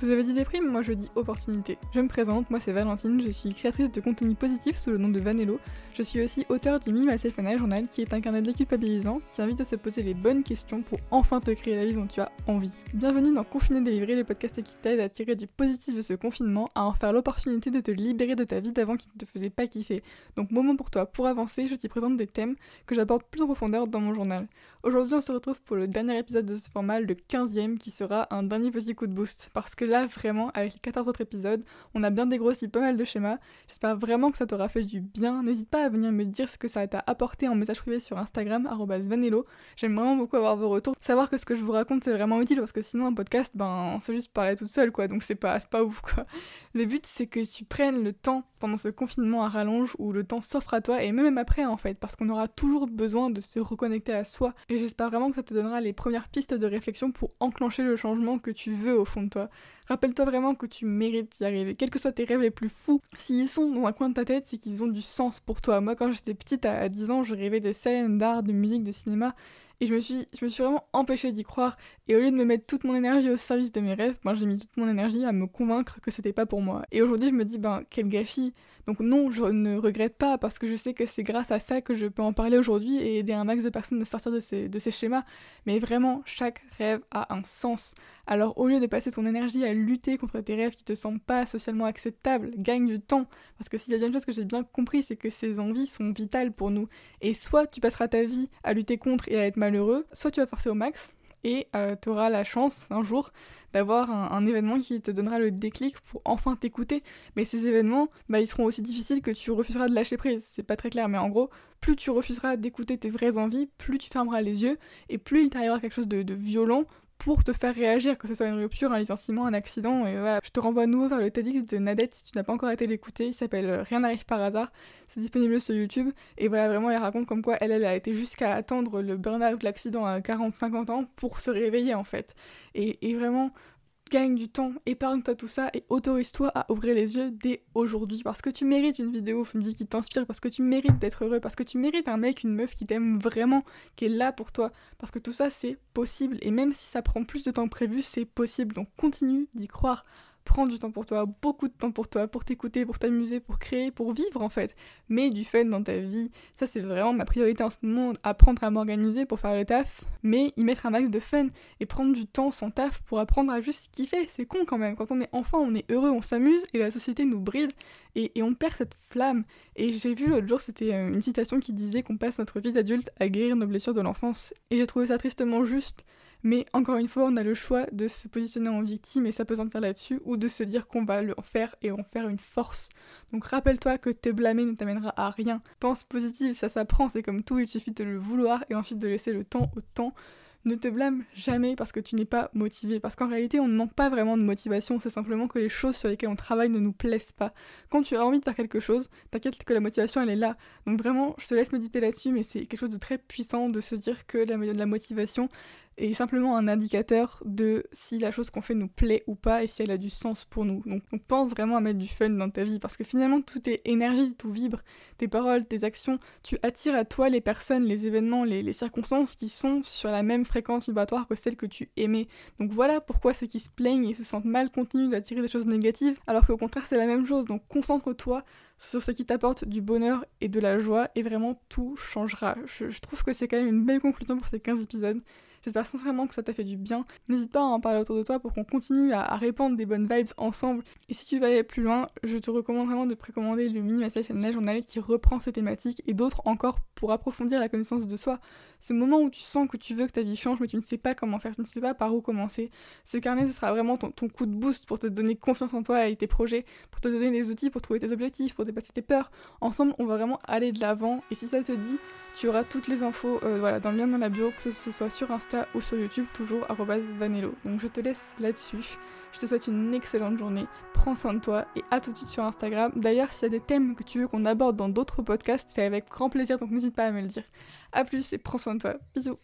Vous avez dit déprime, moi je dis opportunité. Je me présente, moi c'est Valentine, je suis créatrice de contenu positif sous le nom de Vanello. Je suis aussi auteur du Me Myself and Journal qui est un carnet déculpabilisant qui invite à se poser les bonnes questions pour enfin te créer la vie dont tu as envie. Bienvenue dans Confiné délivré, le podcast qui t'aide à tirer du positif de ce confinement, à en faire l'opportunité de te libérer de ta vie d'avant qui ne te faisait pas kiffer. Donc moment pour toi, pour avancer, je t'y présente des thèmes que j'aborde plus en profondeur dans mon journal. Aujourd'hui on se retrouve pour le dernier épisode de ce format, le 15e, qui sera un dernier petit coup de boost. Parce que là vraiment, avec les 14 autres épisodes, on a bien dégrossi pas mal de schémas. J'espère vraiment que ça t'aura fait du bien. N'hésite pas à venir me dire ce que ça t'a apporté en message privé sur Instagram, vanello. J'aime vraiment beaucoup avoir vos retours. Savoir que ce que je vous raconte c'est vraiment utile parce que sinon un podcast, ben c'est juste parler toute seule quoi, donc c'est pas, pas ouf quoi. Le but c'est que tu prennes le temps pendant ce confinement à rallonge où le temps s'offre à toi et même après en fait, parce qu'on aura toujours besoin de se reconnecter à soi. Et j'espère vraiment que ça te donnera les premières pistes de réflexion pour enclencher le changement que tu veux au fond de toi. Rappelle-toi vraiment que tu mérites d'y arriver, quels que soient tes rêves les plus fous. S'ils sont dans un coin de ta tête, c'est qu'ils ont du sens pour toi. Moi, quand j'étais petite, à 10 ans, je rêvais des scènes d'art, de musique, de cinéma. Et je me suis, je me suis vraiment empêchée d'y croire. Et au lieu de me mettre toute mon énergie au service de mes rêves, moi j'ai mis toute mon énergie à me convaincre que c'était pas pour moi. Et aujourd'hui je me dis, ben quel gâchis. Donc non, je ne regrette pas parce que je sais que c'est grâce à ça que je peux en parler aujourd'hui et aider un max de personnes à sortir de ces, de ces schémas. Mais vraiment, chaque rêve a un sens. Alors au lieu de passer ton énergie à lutter contre tes rêves qui te semblent pas socialement acceptables, gagne du temps. Parce que s'il y a bien une chose que j'ai bien compris, c'est que ces envies sont vitales pour nous. Et soit tu passeras ta vie à lutter contre et à être soit tu vas forcer au max, et euh, tu auras la chance un jour d'avoir un, événement qui te donnera le déclic pour enfin t'écouter. Mais ces événements, bah, ils seront aussi difficiles que tu refuseras de lâcher prise. C'est pas très clair, mais en gros, plus tu refuseras d'écouter tes vraies envies, plus tu fermeras les yeux, et plus il t'arrivera quelque chose de violent pour te faire réagir, que ce soit une rupture, un licenciement, un accident, et voilà. Je te renvoie à nouveau vers le TEDx de Nadette si tu n'as pas encore été l'écouter, il s'appelle euh, Rien n'arrive par hasard, c'est disponible sur YouTube, et voilà, vraiment, elle raconte comme quoi elle, elle a été jusqu'à attendre le burn-out, l'accident à 40-50 ans pour se réveiller en fait. Et, et vraiment, gagne du temps, épargne-toi tout ça et autorise-toi à ouvrir les yeux dès aujourd'hui parce que tu mérites une vidéo, une vie qui t'inspire, parce que tu mérites d'être heureux, parce que tu mérites un mec, une meuf qui t'aime vraiment, qui est là pour toi, parce que tout ça c'est possible et même si ça prend plus de temps prévu, c'est possible. Donc continue d'y croire. Prends du temps pour toi, beaucoup de temps pour toi, pour t'écouter, pour t'amuser, pour créer, pour vivre en fait. Mets du fun dans ta vie. Ça, c'est vraiment ma priorité en ce moment. Apprendre à m'organiser pour faire le taf, mais y mettre un max de fun et prendre du temps sans taf pour apprendre à juste kiffer. C'est con quand même. Quand on est enfant, on est heureux, on s'amuse et la société nous bride et, et on perd cette flamme. Et j'ai vu l'autre jour, c'était euh, une citation qui disait qu'on passe notre vie d'adulte à guérir nos blessures de l'enfance. Et j'ai trouvé ça tristement juste. Mais encore une fois, on a le choix de se positionner en victime et s'apesantir là-dessus, ou de se dire qu'on va le faire et en faire une force. Donc rappelle-toi que te blâmer ne t'amènera à rien. Pense positif, ça s'apprend, c'est comme tout, il suffit de le vouloir et ensuite de laisser le temps au temps. Ne te blâme jamais parce que tu n'es pas motivé. Parce qu'en réalité, on ne manque pas vraiment de motivation. C'est simplement que les choses sur lesquelles on travaille ne nous plaisent pas. Quand tu as envie de faire quelque chose, t'inquiète que la motivation, elle est là. Donc vraiment, je te laisse méditer là-dessus, mais c'est quelque chose de très puissant de se dire que la motivation, est simplement un indicateur de si la chose qu'on fait nous plaît ou pas et si elle a du sens pour nous. Donc on pense vraiment à mettre du fun dans ta vie parce que finalement tout est énergie, tout vibre, tes paroles, tes actions, tu attires à toi les personnes, les événements, les, circonstances qui sont sur la même fréquence vibratoire que celle que tu aimais. Donc voilà pourquoi ceux qui se plaignent et se sentent mal continuent d'attirer des choses négatives alors qu'au contraire c'est la même chose. Donc concentre-toi sur ce qui t'apporte du bonheur et de la joie et vraiment tout changera. Je trouve que c'est quand même une belle conclusion pour ces 15 épisodes. J'espère sincèrement que ça t'a fait du bien. N'hésite pas à en parler autour de toi pour qu'on continue à, répandre des bonnes vibes ensemble. Et si tu veux aller plus loin, je te recommande vraiment de précommander le mini message journal qui reprend ces thématiques et d'autres encore pour approfondir la connaissance de soi. Ce moment où tu sens que tu veux que ta vie change mais tu ne sais pas comment faire, tu ne sais pas par où commencer. Ce carnet, ce sera vraiment ton, ton coup de boost pour te donner confiance en toi et tes projets, pour te donner des outils pour trouver tes objectifs, pour dépasser tes peurs. Ensemble, on va vraiment aller de l'avant. Et si ça te dit, tu auras toutes les infos euh, voilà, dans le lien dans la bio, que ce soit sur Insta ou sur YouTube, toujours vanello. Donc je te laisse là-dessus. Je te souhaite une excellente journée, prends soin de toi et à tout de suite sur Instagram. D'ailleurs, s'il y a des thèmes que tu veux qu'on aborde dans d'autres podcasts, c'est avec grand plaisir, donc n'hésite pas à me le dire. A plus et prends soin de toi. Bisous